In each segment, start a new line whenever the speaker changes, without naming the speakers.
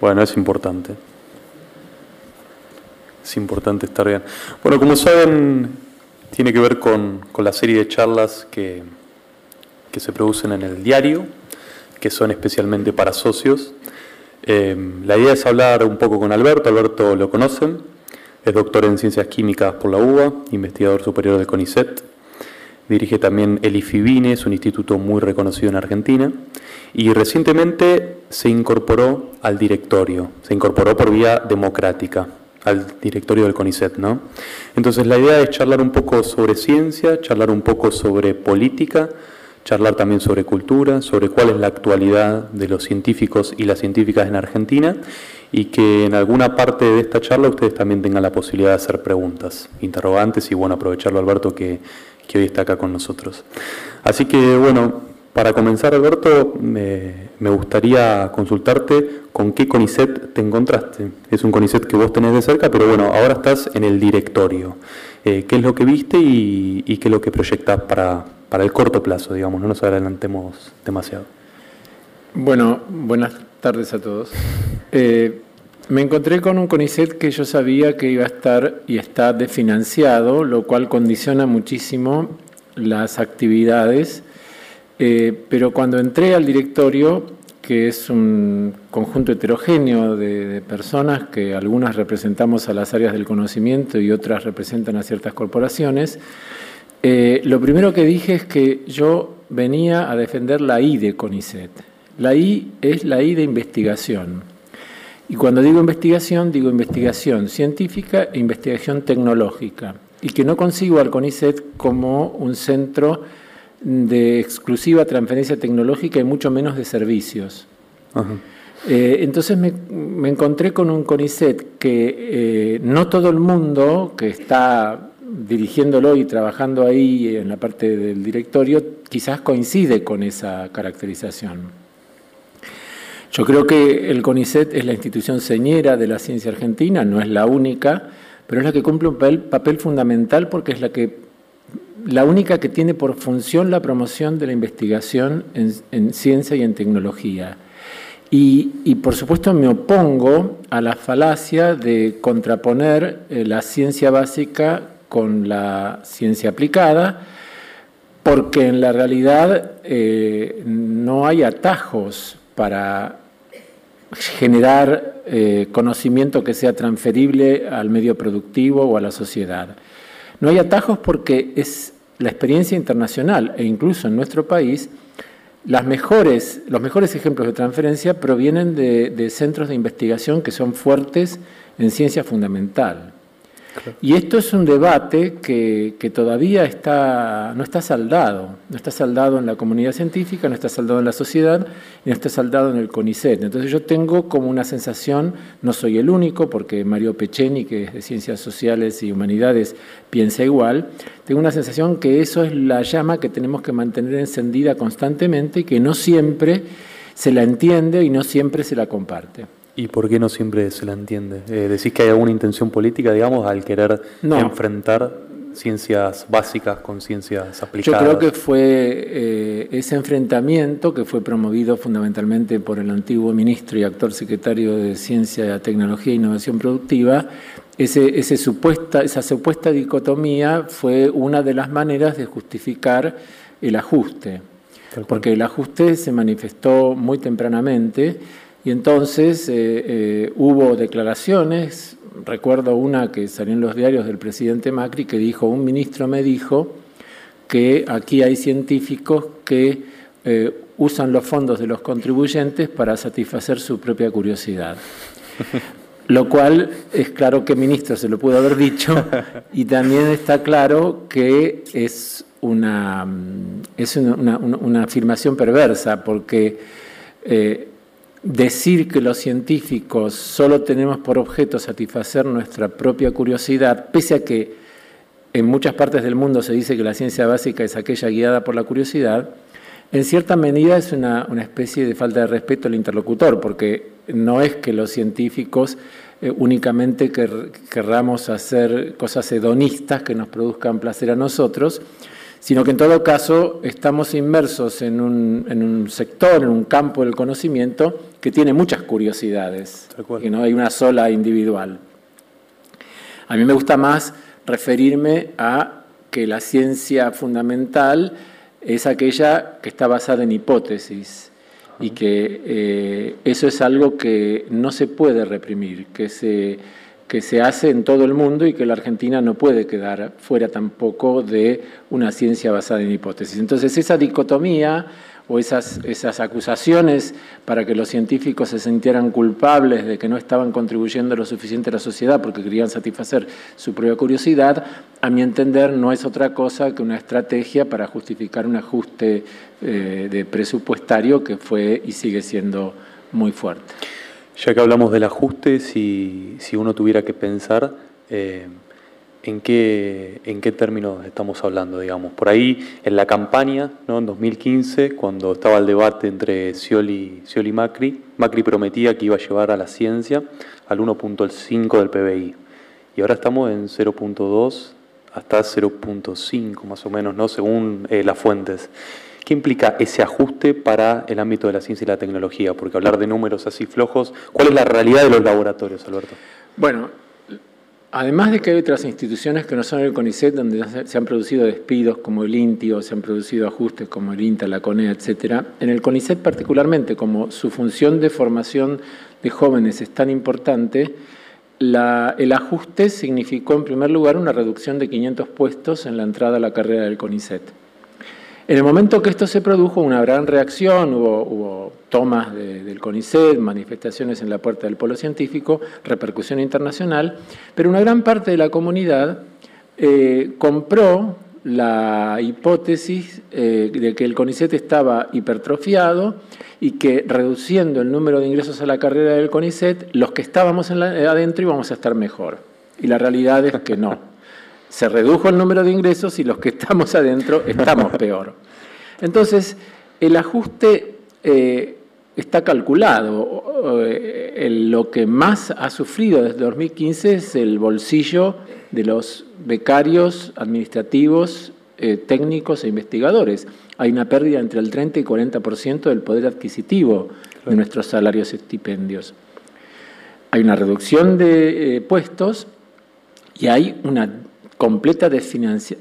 Bueno, es importante. Es importante estar bien. Bueno, como saben, tiene que ver con, la serie de charlas que, que, se producen en el diario, que son especialmente para socios. Eh, la idea es hablar un poco con Alberto. Alberto lo conocen, es doctor en Ciencias Químicas por la UBA, investigador superior del CONICET. Dirige también el IFIBINE, es un instituto muy reconocido en Argentina. Y recientemente se incorporó al directorio, se incorporó por vía democrática al directorio del CONICET, ¿no? Entonces la idea es charlar un poco sobre ciencia, charlar un poco sobre política, charlar también sobre cultura, sobre cuál es la actualidad de los científicos y las científicas en Argentina y que en alguna parte de esta charla ustedes también tengan la posibilidad de hacer preguntas, interrogantes y bueno, aprovecharlo Alberto que, que hoy está acá con nosotros. Así que bueno, para comenzar Alberto, me, gustaría consultarte con qué CONICET te encontraste. Es un CONICET que vos tenés de cerca, pero bueno, ahora estás en el directorio. Eh, ¿Qué es lo que viste y, qué es lo que proyectas para, para el corto plazo, digamos? No nos adelantemos demasiado.
Bueno, buenas tardes a todos. Eh, me encontré con un CONICET que yo sabía que iba a estar y está desfinanciado, lo cual condiciona muchísimo las actividades. Eh, pero cuando entré al directorio, que es un conjunto heterogéneo de, personas que algunas representamos a las áreas del conocimiento y otras representan a ciertas corporaciones, eh, lo primero que dije es que yo venía a defender la I de CONICET. La I es la I de investigación. Y cuando digo investigación, digo investigación científica e investigación tecnológica. Y que no consigo al CONICET como un centro de exclusiva transferencia tecnológica y mucho menos de servicios. Eh, entonces me, encontré con un CONICET que eh, no todo el mundo que está dirigiéndolo y trabajando ahí en la parte del directorio quizás coincide con esa caracterización. Yo creo que el CONICET es la institución señera de la ciencia argentina, no es la única, pero es la que cumple un papel, fundamental porque es la, que, la única que tiene por función la promoción de la investigación en, ciencia y en tecnología. Y, por supuesto me opongo a la falacia de contraponer eh, la ciencia básica con la ciencia aplicada, porque en la realidad eh, no hay atajos para generar eh, conocimiento que sea transferible al medio productivo o a la sociedad. No hay atajos porque es la experiencia internacional e incluso en nuestro país, las mejores, los mejores ejemplos de transferencia provienen de centros de investigación que son fuertes en ciencia fundamental. Y esto es un debate que, todavía está, no está saldado, no está saldado en la comunidad científica, no está saldado en la sociedad no está saldado en el CONICET. Entonces yo tengo como una sensación, no soy el único, porque Mario Pecheni, que es de Ciencias Sociales y Humanidades, piensa igual, tengo una sensación que eso es la llama que tenemos que mantener encendida constantemente y que no siempre se la entiende y no siempre se la comparte.
¿Y por qué no siempre se la entiende? Eh, ¿Decís que hay alguna intención política, digamos, al querer enfrentar ciencias básicas con ciencias aplicadas?
Yo creo que fue eh, ese enfrentamiento que fue promovido fundamentalmente por el antiguo ministro y actual secretario de Ciencia, Tecnología e Innovación Productiva. Ese, ese supuesta, esa supuesta dicotomía fue una de las maneras de justificar el ajuste, porque el ajuste se manifestó muy tempranamente y entonces eh, eh, hubo declaraciones, recuerdo una que salió en los diarios del presidente Macri, que dijo, un ministro me dijo que aquí hay científicos que eh, usan los fondos de los contribuyentes para satisfacer su propia curiosidad. Lo cual es claro que el ministro se lo pudo haber dicho y también está claro que es una, es una, afirmación perversa porque decir que los científicos solo tenemos por objeto satisfacer nuestra propia curiosidad, pese a que en muchas partes del mundo se dice que la ciencia básica es aquella guiada por la curiosidad, en cierta medida es una, especie de falta de respeto al interlocutor, porque no es que los científicos eh, únicamente querramos hacer cosas hedonistas que nos produzcan placer a nosotros, sino que en todo caso estamos inmersos en un, en un sector, en un campo del conocimiento que tiene muchas curiosidades, y no hay una sola individual. A mí me gusta más referirme a que la ciencia fundamental es aquella que está basada en hipótesis y que eh, eso es algo que no se puede reprimir, que se que se hace en todo el mundo y que la Argentina no puede quedar fuera tampoco de una ciencia basada en hipótesis. Entonces, esa dicotomía o esas, esas acusaciones para que los científicos se sintieran culpables de que no estaban contribuyendo lo suficiente a la sociedad porque querían satisfacer su propia curiosidad, a mi entender no es otra cosa que una estrategia para justificar un ajuste eh, de presupuestario que fue y sigue siendo muy fuerte.
Ya que hablamos del ajuste, si, si uno tuviera que pensar eh, en, qué, en qué términos estamos hablando, digamos. Por ahí, en la campaña, ¿no? en 2015, cuando estaba el debate entre Scioli, y Macri, Macri prometía que iba a llevar a la ciencia al 1.5 del PBI. Y ahora estamos en 0.2 hasta 0.5 más o menos, ¿no? según eh, las fuentes. ¿Qué implica ese ajuste para el ámbito de la ciencia y la tecnología? Porque hablar de números así flojos, ¿cuál es la realidad de los laboratorios, Alberto?
Bueno, además de que hay otras instituciones que no son el CONICET, donde se han producido despidos como el INTI o se han producido ajustes como el INTA, la CONEA, etc., en el CONICET particularmente, como su función de formación de jóvenes es tan importante, el ajuste significó en primer lugar una reducción de 500 puestos en la entrada a la carrera del CONICET. En el momento que esto se produjo, una gran reacción, hubo, tomas del CONICET, manifestaciones en la puerta del polo científico, repercusión internacional, pero una gran parte de la comunidad eh, compró la hipótesis eh, de que el CONICET estaba hipertrofiado y que reduciendo el número de ingresos a la carrera del CONICET, los que estábamos adentro íbamos a estar mejor. Y la realidad es que no se redujo el número de ingresos y los que estamos adentro estamos peor. Entonces, el ajuste eh, está calculado. Eh, lo que más ha sufrido desde 2015 es el bolsillo de los becarios administrativos, eh, técnicos e investigadores. Hay una pérdida entre el 30 y 40% del poder adquisitivo de nuestros salarios y estipendios. Hay una reducción de puestos y hay una completa de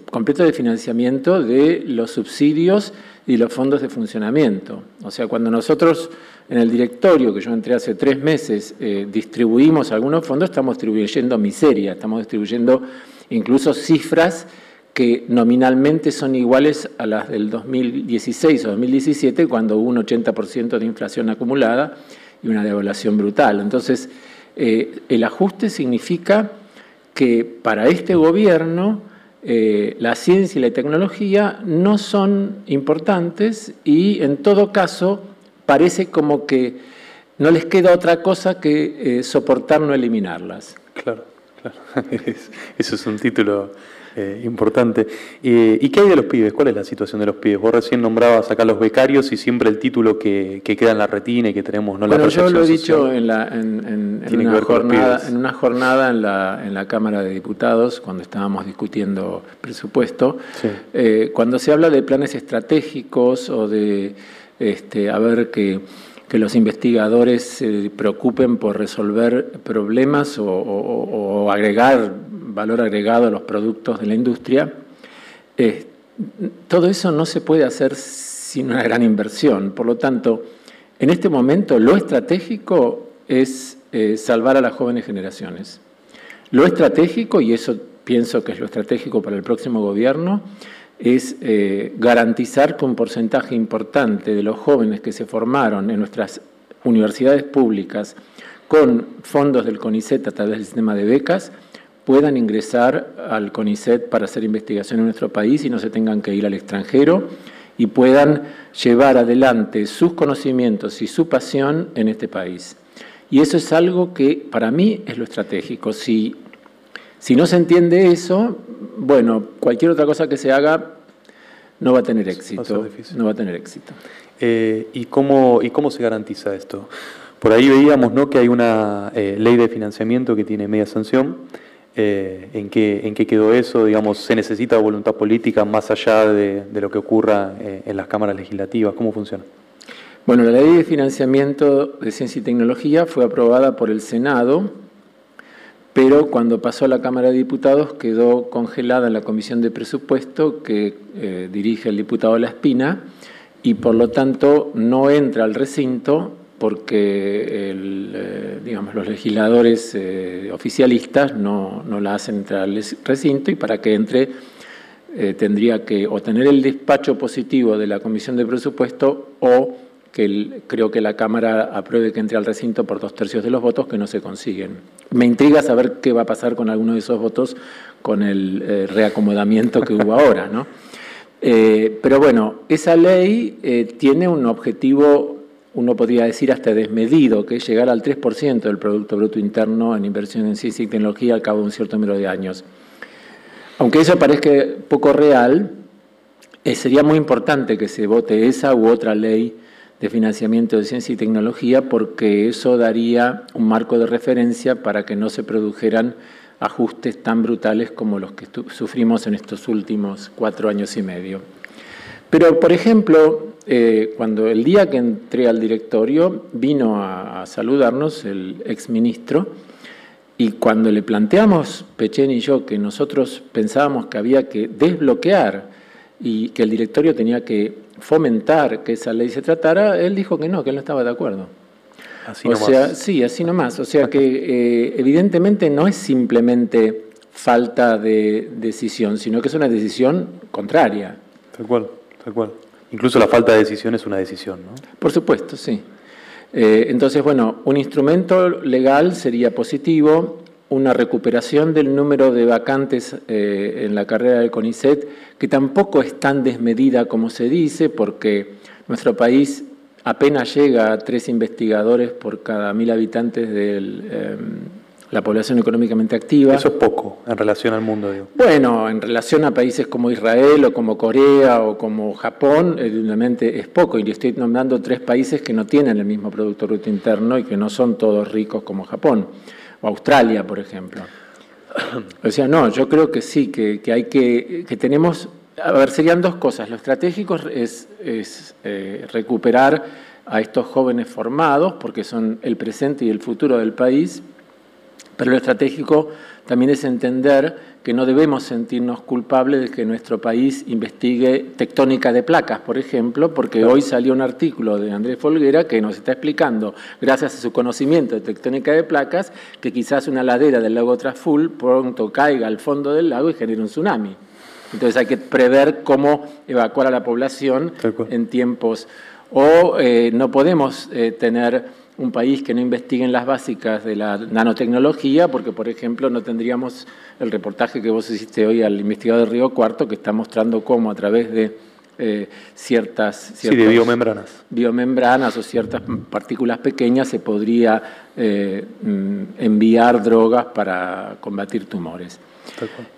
completo de financiamiento de los subsidios y los fondos de funcionamiento. O sea, cuando nosotros en el directorio, que yo entré hace tres meses, eh, distribuimos algunos fondos, estamos distribuyendo miseria, estamos distribuyendo incluso cifras que nominalmente son iguales a las del 2016 o 2017, cuando hubo un 80% de inflación acumulada y una devaluación brutal. Entonces, eh, el ajuste significa que para este gobierno eh, la ciencia y la tecnología no son importantes y en todo caso parece como que no les queda otra cosa que eh, soportar no eliminarlas.
Claro, claro. Eso es un título eh, importante. ¿Y qué hay de los pibes? ¿Cuál es la situación de los pibes? Vos recién nombrabas acá los becarios y siempre el título que, queda en la retina y que tenemos.
¿no? Bueno, yo lo he dicho en, la, en, una jornada, en, una jornada, en la, en la Cámara de Diputados, cuando estábamos discutiendo presupuesto, eh, cuando se habla de planes estratégicos o de este, a ver que que los investigadores se preocupen por resolver problemas o agregar valor agregado a los productos de la industria, eh, todo eso no se puede hacer sin una gran inversión. Por lo tanto, en este momento lo estratégico es eh, salvar a las jóvenes generaciones. Lo estratégico, y eso pienso que es lo estratégico para el próximo gobierno, es eh, garantizar que un porcentaje importante de los jóvenes que se formaron en nuestras universidades públicas con fondos del CONICET a través del sistema de becas puedan ingresar al CONICET para hacer investigación en nuestro país y no se tengan que ir al extranjero y puedan llevar adelante sus conocimientos y su pasión en este país. Y eso es algo que para mí es lo estratégico. Si, si no se entiende eso, bueno, cualquier otra cosa que se haga no va a tener éxito. no va a tener éxito.
Eh, ¿y, cómo, ¿Y cómo se garantiza esto? Por ahí veíamos ¿no? que hay una eh, ley de financiamiento que tiene media sanción eh, ¿en, qué, ¿En qué quedó eso? Digamos, ¿se necesita voluntad política más allá de, lo que ocurra eh, en las cámaras legislativas? ¿Cómo funciona?
Bueno, la ley de financiamiento de ciencia y tecnología fue aprobada por el Senado, pero cuando pasó a la Cámara de Diputados quedó congelada en la Comisión de Presupuesto que eh, dirige el diputado La Espina y por lo tanto no entra al recinto porque eh, los legisladores eh, oficialistas no, la hacen entrar al recinto y para que entre tendría que o tener el despacho positivo de la Comisión de Presupuesto o que creo que la Cámara apruebe que entre al recinto por dos tercios de los votos que no se consiguen. Me intriga saber qué va a pasar con alguno de esos votos con el eh, reacomodamiento que hubo ahora. ¿no? Eh, pero bueno, esa ley eh, tiene un objetivo, uno podría decir hasta desmedido, que es llegar al 3% del Producto Bruto Interno en inversión en ciencia y tecnología al cabo de un cierto número de años. Aunque eso parezca poco real, sería muy importante que se vote esa u otra ley de financiamiento de ciencia y tecnología porque eso daría un marco de referencia para que no se produjeran ajustes tan brutales como los que sufrimos en estos últimos cuatro años y medio. Pero, por ejemplo, eh, cuando el día que entré al directorio vino a, saludarnos el exministro y cuando le planteamos, Pechen y yo, que nosotros pensábamos que había que desbloquear y que el directorio tenía que fomentar que esa ley se tratara, él dijo que no, que él no estaba de acuerdo.
Así o
sea, sí, así nomás. O sea que eh, evidentemente no es simplemente falta de decisión, sino que es una decisión contraria.
Tal cual, tal cual. Incluso la falta de decisión es una decisión, ¿no?
Por supuesto, sí. Eh, entonces, bueno, un instrumento legal sería positivo, una recuperación del número de vacantes eh, en la carrera del CONICET, que tampoco es tan desmedida como se dice, porque nuestro país apenas llega a tres investigadores por cada mil habitantes de em, la población económicamente activa.
Eso es poco en relación al mundo. Digo.
Bueno, en relación a países como Israel o como Corea o como Japón, evidentemente es poco. Y le estoy nombrando tres países que no tienen el mismo Producto Bruto Interno y que no son todos ricos como Japón o Australia, por ejemplo. O sea, no, yo creo que sí, que, hay que, que tenemos, a ver, serían dos cosas. Lo estratégico es, eh, recuperar a estos jóvenes formados, porque son el presente y el futuro del país, pero lo estratégico también es entender que no debemos sentirnos culpables de que nuestro país investigue tectónica de placas, por ejemplo, porque hoy salió un artículo de Andrés Folguera que nos está explicando, gracias a su conocimiento de tectónica de placas, que quizás una ladera del lago Traful pronto caiga al fondo del lago y genere un tsunami. Entonces hay que prever cómo evacuar a la población en tiempos. O eh, no podemos eh, tener un país que no investigue en las básicas de la nanotecnología, porque, por ejemplo, no tendríamos el reportaje que vos hiciste hoy al investigador de Río Cuarto, que está mostrando cómo a través de eh, ciertas,
Sí, de biomembranas.
Biomembranas o ciertas partículas pequeñas se podría eh, mm, enviar drogas para combatir tumores.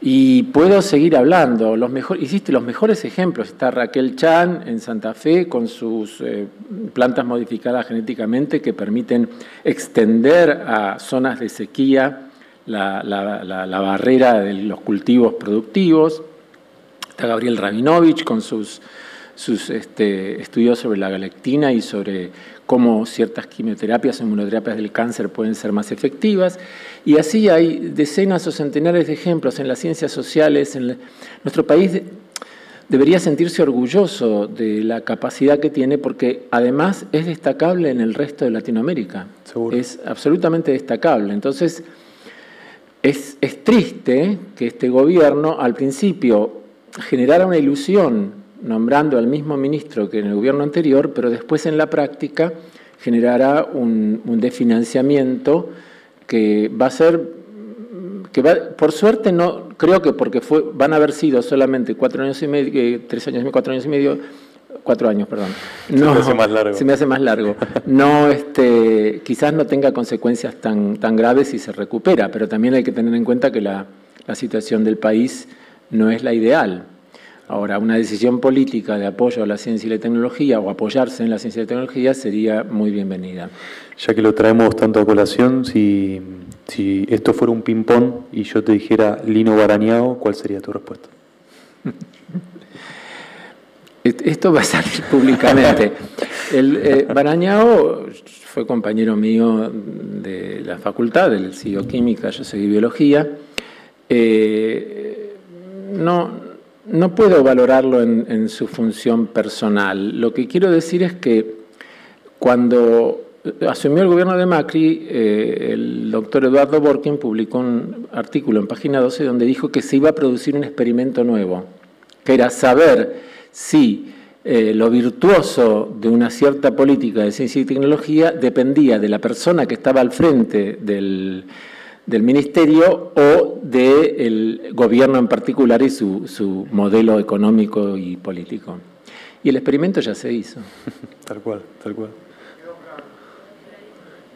Y puedo seguir hablando. Hiciste los mejores ejemplos. Está Raquel Chan en Santa Fe con sus eh, plantas modificadas genéticamente que permiten extender a zonas de sequía la, barrera de los cultivos productivos. Está Gabriel Rabinovich con sus, este, estudios sobre la galectina y sobre cómo ciertas quimioterapias o inmunoterapias del cáncer pueden ser más efectivas. Y así hay decenas o centenares de ejemplos en las ciencias sociales. En Nuestro país debería sentirse orgulloso de la capacidad que tiene porque además es destacable en el resto de Latinoamérica. Es absolutamente destacable. Entonces, es, es triste que este gobierno al principio generara una ilusión nombrando al mismo ministro que en el gobierno anterior, pero después en la práctica generará un, desfinanciamiento que va a ser, que va, por suerte no, creo que porque fue, van a haber sido solamente cuatro años y medio, eh, tres años y medio, cuatro años y medio, cuatro años, perdón.
No, se me hace más largo.
Se me hace más largo. No, este, quizás no tenga consecuencias tan, tan graves si se recupera, pero también hay que tener en cuenta que la, la situación del país no es la ideal. Ahora, una decisión política de apoyo a la ciencia y la tecnología o apoyarse en la ciencia y la tecnología sería muy bienvenida.
Ya que lo traemos tanto a colación, si, si esto fuera un ping-pong y yo te dijera Lino Barañao, ¿cuál sería tu respuesta?
Esto va a salir públicamente. El, eh, Barañao fue compañero mío de la facultad, del CIO Química, yo seguí biología. Eh, no, no puedo valorarlo en, su función personal. Lo que quiero decir es que cuando asumió el gobierno de Macri, eh, el doctor Eduardo Borkin publicó un artículo en página 12 donde dijo que se iba a producir un experimento nuevo, que era saber si eh, lo virtuoso de una cierta política de ciencia y tecnología dependía de la persona que estaba al frente del, del ministerio o del gobierno en particular y su, su, modelo económico y político. Y el experimento ya se hizo.
Tal cual, tal cual.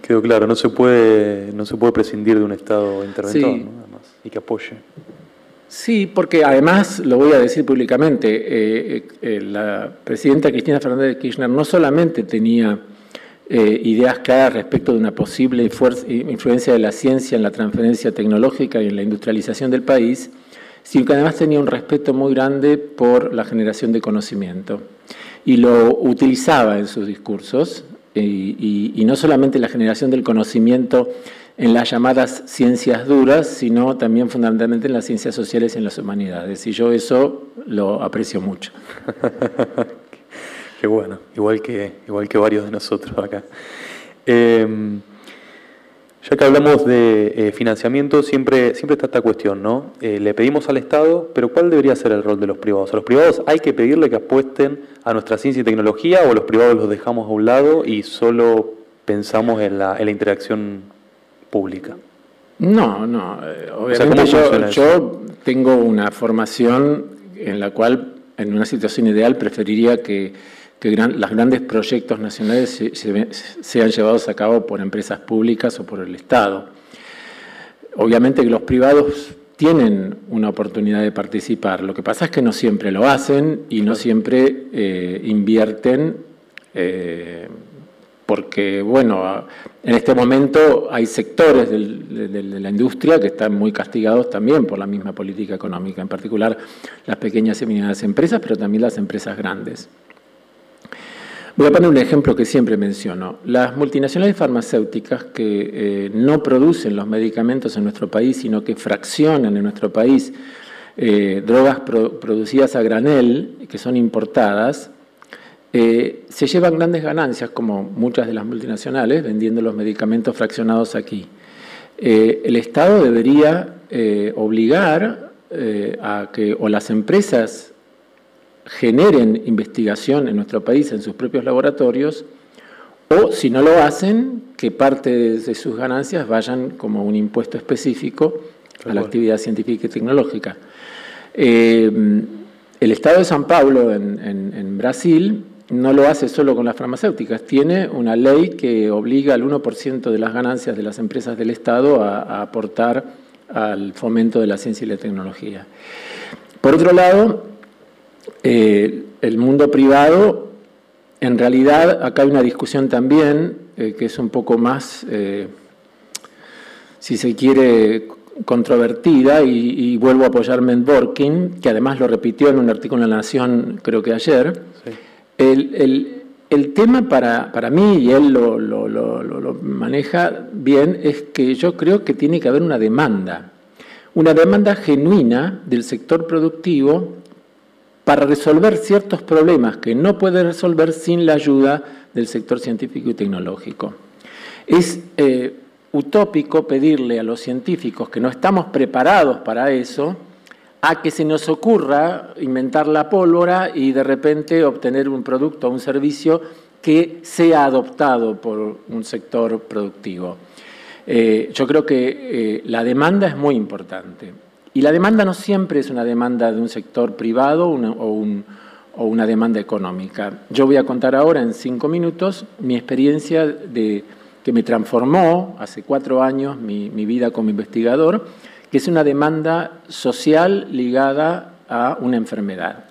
Quedó claro, no se puede, no se puede prescindir de un Estado interventor y que apoye.
Sí, porque además, lo voy a decir públicamente, eh, eh, la presidenta Cristina Fernández de Kirchner no solamente tenía eh, ideas claras respecto de una posible influencia de la ciencia en la transferencia tecnológica y en la industrialización del país, sino que además tenía un respeto muy grande por la generación de conocimiento. Y lo utilizaba en sus discursos, y, y no solamente la generación del conocimiento en las llamadas ciencias duras, sino también fundamentalmente en las ciencias sociales y en las humanidades. Y yo eso lo aprecio mucho.
Qué bueno, igual que, igual que varios de nosotros acá. Em, ya que hablamos de eh, financiamiento, siempre, siempre está esta cuestión, ¿no? Eh, le pedimos al Estado, pero ¿cuál debería ser el rol de los privados? ¿A los privados hay que pedirle que apuesten a nuestra ciencia y tecnología o los privados los dejamos a un lado y solo pensamos en la, en la interacción pública?
No, no. Eh, obviamente yo, yo tengo una formación en la cual, en una situación ideal, preferiría que que los grandes proyectos nacionales sean llevados a cabo por empresas públicas o por el Estado. Obviamente que los privados tienen una oportunidad de participar, lo que pasa es que no siempre lo hacen y no siempre eh, invierten, eh, porque, bueno, en este momento hay sectores de la industria que están muy castigados también por la misma política económica, en particular las pequeñas y medianas empresas, pero también las empresas grandes. Voy a poner un ejemplo que siempre menciono. Las multinacionales farmacéuticas que eh, no producen los medicamentos en nuestro país, sino que fraccionan en nuestro país eh, drogas producidas a granel, que son importadas, eh, se llevan grandes ganancias, como muchas de las multinacionales, vendiendo los medicamentos fraccionados aquí. el Estado debería obligar a que o las empresas generen investigación en nuestro país en sus propios laboratorios, o si no lo hacen, que parte de sus ganancias vayan como un impuesto específico a la actividad científica y tecnológica. Eh, el Estado de San Paulo en, Brasil no lo hace solo con las farmacéuticas, tiene una ley que obliga al 1% de las ganancias de las empresas del Estado a, a aportar al fomento de la ciencia y la tecnología. Por otro lado, eh, el mundo privado, en realidad acá hay una discusión también eh, que es un poco más, eh, si se quiere, controvertida y, vuelvo a apoyarme en Borkin, que además lo repitió en un artículo en La Nación, creo que ayer. El, tema para, para, mí, y él lo, lo maneja bien, es que yo creo que tiene que haber una demanda, una demanda genuina del sector productivo para resolver ciertos problemas que no puede resolver sin la ayuda del sector científico y tecnológico. Es eh, utópico pedirle a los científicos que no estamos preparados para eso, a que se nos ocurra inventar la pólvora y de repente obtener un producto o un servicio que sea adoptado por un sector productivo. Eh, yo creo que eh, la demanda es muy importante. Y la demanda no siempre es una demanda de un sector privado o, una demanda económica. Yo voy a contar ahora en cinco minutos mi experiencia que me transformó hace cuatro años mi, vida como investigador, que es una demanda social ligada a una enfermedad.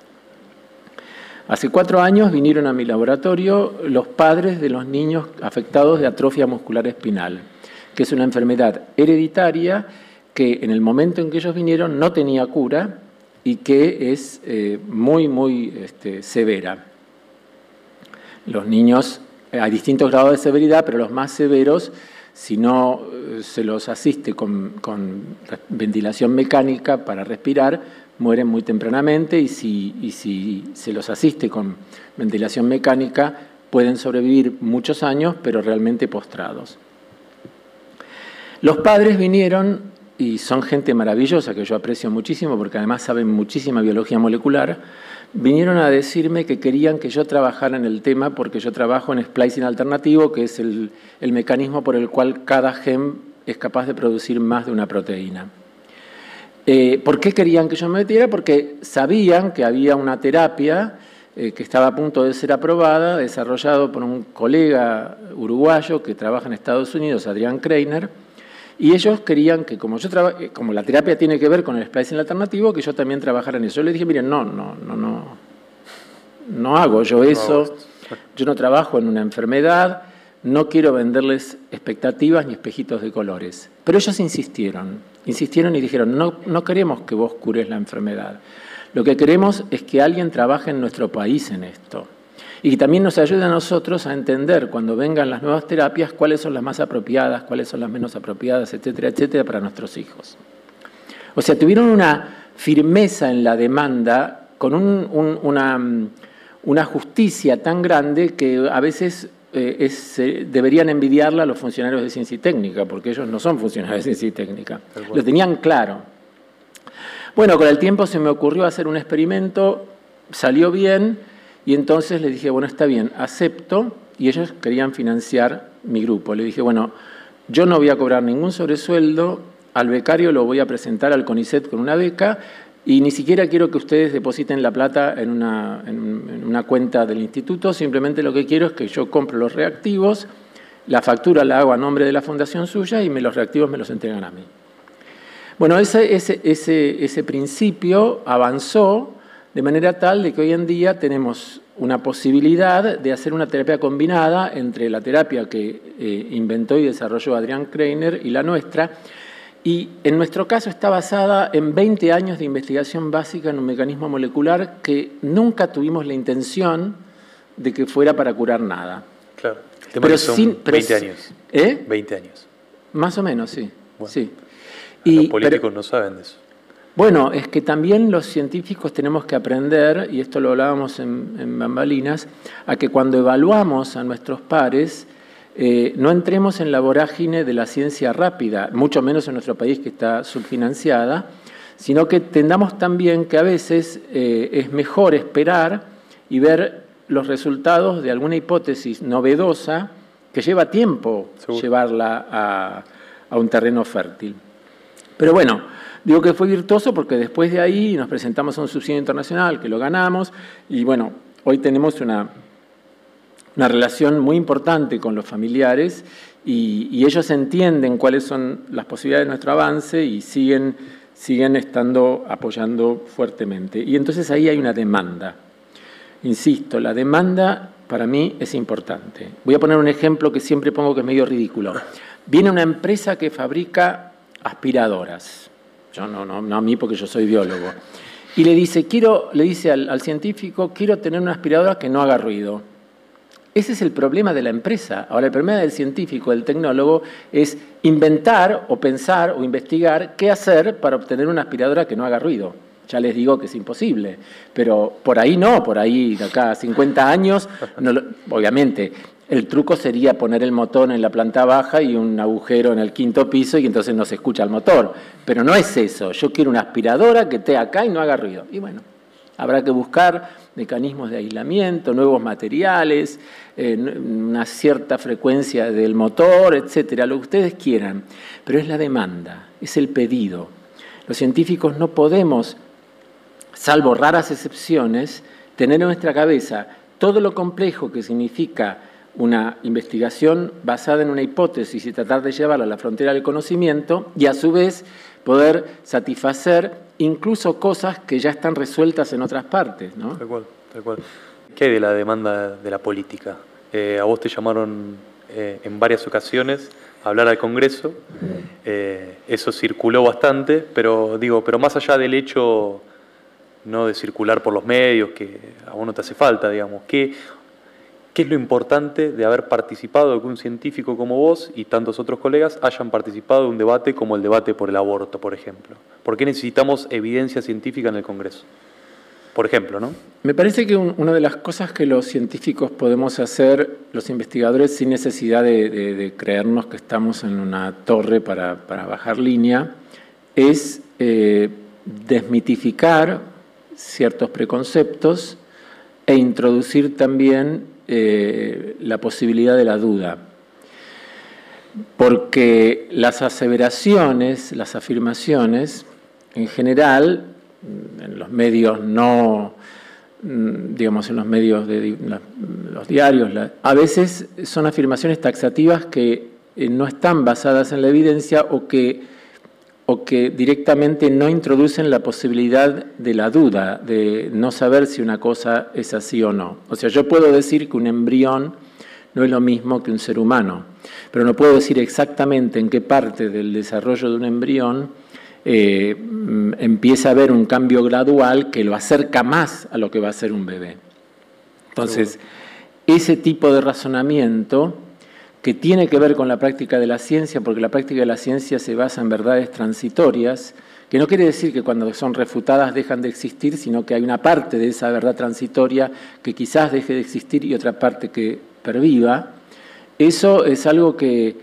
Hace cuatro años vinieron a mi laboratorio los padres de los niños afectados de atrofia muscular espinal, que es una enfermedad hereditaria que en el momento en que ellos vinieron no tenía cura y que es eh, muy, muy este, severa. Los niños eh, hay distintos grados de severidad, pero los más severos, si no eh, se los asiste con, ventilación mecánica para respirar, mueren muy tempranamente y si, y si se los asiste con ventilación mecánica, pueden sobrevivir muchos años, pero realmente postrados. Los padres vinieron y son gente maravillosa que yo aprecio muchísimo porque además saben muchísima biología molecular vinieron a decirme que querían que yo trabajara en el tema porque yo trabajo en splicing alternativo, que es el, mecanismo por el cual cada gen es capaz de producir más de una proteína. Eh, ¿Por qué querían que yo me metiera? Porque sabían que había una terapia eh, que estaba a punto de ser aprobada, desarrollado por un colega uruguayo que trabaja en Estados Unidos, Adrián Kreiner, y ellos querían que, como, yo eh, como la terapia tiene que ver con el splicing alternativo, que yo también trabajara en eso. Yo les dije, miren, no, no, no, no, no hago yo eso. Yo no trabajo en una enfermedad, no quiero venderles expectativas ni espejitos de colores. Pero ellos insistieron, insistieron y dijeron, no, no queremos que vos cures la enfermedad. Lo que queremos es que alguien trabaje en nuestro país en esto y también nos ayuda a nosotros a entender cuando vengan las nuevas terapias cuáles son las más apropiadas, cuáles son las menos apropiadas, etcétera, etcétera, para nuestros hijos. O sea, tuvieron una firmeza en la demanda con una, una, justicia tan grande que a veces eh, deberían envidiarla a los funcionarios de ciencia y técnica, porque ellos no son funcionarios de ciencia y técnica. Lo tenían claro. Bueno, con el tiempo se me ocurrió hacer un experimento, salió bien y entonces le dije, bueno, está bien, acepto. Y ellos querían financiar mi grupo. Le dije, bueno, yo no voy a cobrar ningún sobresueldo, al becario lo voy a presentar al CONICET con una beca y ni siquiera quiero que ustedes depositen la plata en una, en una cuenta del instituto, simplemente lo que quiero es que yo compre los reactivos, la factura la hago a nombre de la fundación suya y me, los reactivos me los entregan a mí. Bueno, ese, ese, ese, ese principio avanzó de manera tal de que hoy en día tenemos una posibilidad de hacer una terapia combinada entre la terapia que eh, inventó y desarrolló Adrián Kreiner y la nuestra, y en nuestro caso está basada en 20 años de investigación básica en un mecanismo molecular que nunca tuvimos la intención de que fuera para curar nada.
Claro, pero son 20 años.
¿Eh?
20 años.
Más o menos, sí. sí.
Y, los políticos no saben de eso.
Bueno, es que también los científicos tenemos que aprender, y esto lo hablábamos en, Bambalinas, a que cuando evaluamos a nuestros pares, eh, no entremos en la vorágine de la ciencia rápida, mucho menos en nuestro país que está subfinanciada, sino que entendamos también que a veces eh, es mejor esperar y ver los resultados de alguna hipótesis novedosa que lleva tiempo llevarla a, a un terreno fértil. Pero bueno, Digo que fue virtuoso porque después de ahí nos presentamos a un subsidio internacional que lo ganamos y bueno, hoy tenemos una, una relación muy importante con los familiares y, ellos entienden cuáles son las posibilidades de nuestro avance y siguen, siguen estando apoyando fuertemente. Y entonces ahí hay una demanda. Insisto, la demanda para mí es importante. Voy a poner un ejemplo que siempre pongo que es medio ridículo. Viene una empresa que fabrica aspiradoras no, no, no a mí porque yo soy biólogo. Y le dice, quiero, le dice al, científico, quiero tener una aspiradora que no haga ruido. Ese es el problema de la empresa. Ahora, el problema del científico, del tecnólogo, es inventar o pensar o investigar qué hacer para obtener una aspiradora que no haga ruido. Ya les digo que es imposible, pero por ahí no, por ahí de acá a 50 años, obviamente el truco sería poner el motor en la planta baja y un agujero en el quinto piso y entonces no se escucha el motor. Pero no es eso. Yo quiero una aspiradora que esté acá y no haga ruido. Y bueno, habrá que buscar mecanismos de aislamiento, nuevos materiales, eh, una cierta frecuencia del motor, etcétera, lo que ustedes quieran. Pero es la demanda, es el pedido. Los científicos no podemos, salvo raras excepciones, tener en nuestra cabeza todo lo complejo que significa una investigación basada en una hipótesis y tratar de llevarla a la frontera del conocimiento y a su vez poder satisfacer incluso cosas que ya están resueltas en otras partes. ¿no?
Tal cual, tal cual. ¿Qué hay de la demanda de la política? Eh, a vos te llamaron eh, en varias ocasiones a hablar al Congreso, eh, eso circuló bastante, pero digo, pero más allá del hecho no de circular por los medios, que a vos no te hace falta, digamos, ¿qué, ¿qué es lo importante de haber participado, de que un científico como vos y tantos otros colegas hayan participado de un debate como el debate por el aborto, por ejemplo? ¿Por qué necesitamos evidencia científica en el Congreso? por ejemplo, ¿no?
Me parece que una de las cosas que los científicos podemos hacer, los investigadores, sin necesidad de, creernos que estamos en una torre para, bajar línea, es eh, desmitificar ciertos preconceptos e introducir también eh, la posibilidad de la duda. Porque las aseveraciones, las afirmaciones, en general, en los medios no, mm, digamos, en los medios de los diarios, a veces son afirmaciones taxativas que eh, no están basadas en la evidencia o que, o que directamente no introducen la posibilidad de la duda, de no saber si una cosa es así o no. O sea, yo puedo decir que un embrión no es lo mismo que un ser humano, pero no puedo decir exactamente en qué parte del desarrollo de un embrión eh, empieza a haber un cambio gradual que lo acerca más a lo que va a ser un bebé. Entonces, ese tipo de razonamiento que tiene que ver con la práctica de la ciencia, porque la práctica de la ciencia se basa en verdades transitorias, que no quiere decir que cuando son refutadas dejan de existir, sino que hay una parte de esa verdad transitoria que quizás deje de existir y otra parte que perviva. Eso es algo que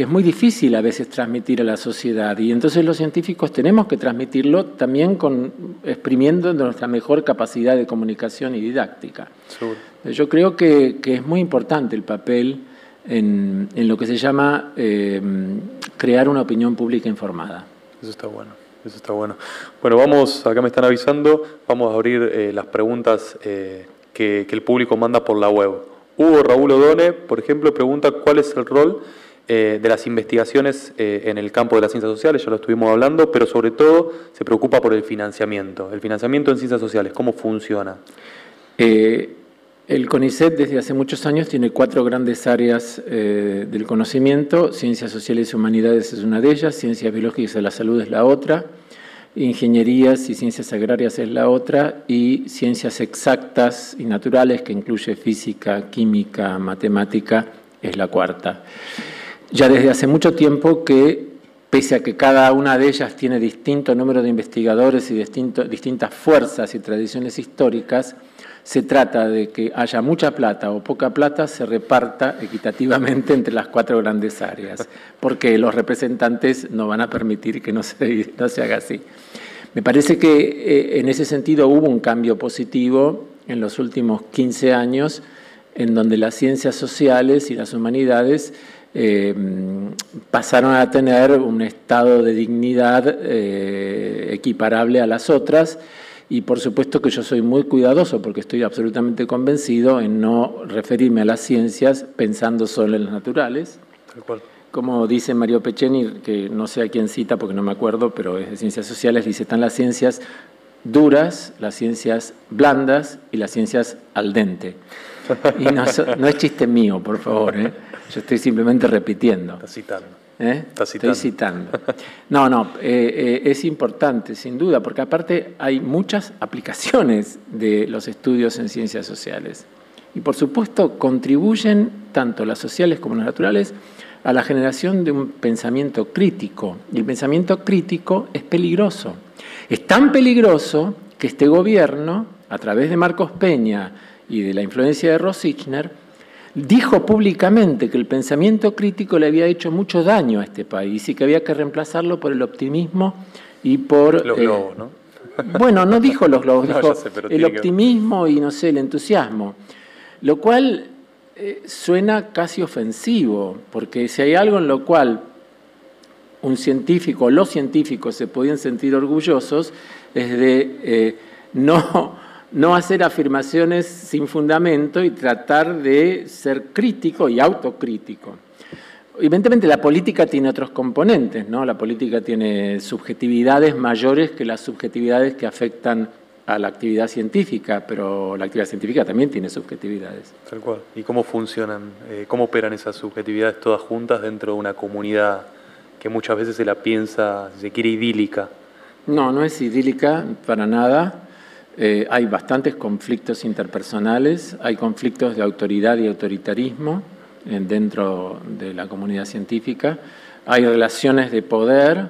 que es muy difícil a veces transmitir a la sociedad. Y entonces los científicos tenemos que transmitirlo también con, exprimiendo nuestra mejor capacidad de comunicación y didáctica. Yo creo que, es muy importante el papel en, lo que se llama eh, crear una opinión pública informada.
Eso está bueno. Eso está bueno. Bueno, vamos, acá me están avisando, vamos a abrir eh, las preguntas eh, que, que el público manda por la web. Hugo Raúl Odone, por ejemplo, pregunta cuál es el rol eh, de las investigaciones en el campo de las ciencias sociales, ya lo estuvimos hablando, pero sobre todo se preocupa por el financiamiento. El financiamiento en ciencias sociales, ¿cómo funciona?
Eh, el CONICET desde hace muchos años tiene cuatro grandes áreas del conocimiento. Ciencias sociales y humanidades es una de ellas, ciencias biológicas de la salud es la otra, ingenierías y ciencias agrarias es la otra, y ciencias exactas y naturales, que incluye física, química, matemática, es la cuarta ya desde hace mucho tiempo que, pese a que cada una de ellas tiene distinto número de investigadores y distintas fuerzas y tradiciones históricas, se trata de que haya mucha plata o poca plata se reparta equitativamente entre las cuatro grandes áreas, porque los representantes no van a permitir que no se, haga así. Me parece que eh, en ese sentido hubo un cambio positivo en los últimos 15 años, en donde las ciencias sociales y las humanidades eh, pasaron a tener un estado de dignidad eh, equiparable a las otras y por supuesto que yo soy muy cuidadoso porque estoy absolutamente convencido en no referirme a las ciencias pensando solo en las naturales. Como dice Mario Pecheni, que no sé a quién cita porque no me acuerdo, pero es de ciencias sociales, dice, están las ciencias duras, las ciencias blandas y las ciencias al dente. Y no, no es chiste mío, por favor. ¿eh? Yo estoy simplemente repitiendo.
Está citando.
¿Eh? Estoy citando. No, no, eh, eh, es importante, sin duda, porque aparte hay muchas aplicaciones de los estudios en ciencias sociales. Y por supuesto contribuyen, tanto las sociales como las naturales, a la generación de un pensamiento crítico. Y el pensamiento crítico es peligroso. Es tan peligroso que este gobierno, a través de Marcos Peña y de la influencia de Rosichner, dijo públicamente que el pensamiento crítico le había hecho mucho daño a este país y que había que reemplazarlo por el optimismo y por...
Los globos, ¿no?
Bueno, no dijo los globos, dijo el optimismo y, no sé, el entusiasmo. Lo cual eh, suena casi ofensivo, porque si hay algo en lo cual un científico, los científicos se podían sentir orgullosos, es de eh, no no hacer afirmaciones sin fundamento y tratar de ser crítico y autocrítico. Evidentemente la política tiene otros componentes, ¿no? La política tiene subjetividades mayores que las subjetividades que afectan a la actividad científica, pero la actividad científica también tiene subjetividades.
Tal cual. ¿Y cómo funcionan, eh, cómo operan esas subjetividades todas juntas dentro de una comunidad que muchas veces se la piensa, se quiere idílica?
No, no es idílica para nada. Eh, hay bastantes conflictos interpersonales, hay conflictos de autoridad y autoritarismo dentro de la comunidad científica, hay relaciones de poder,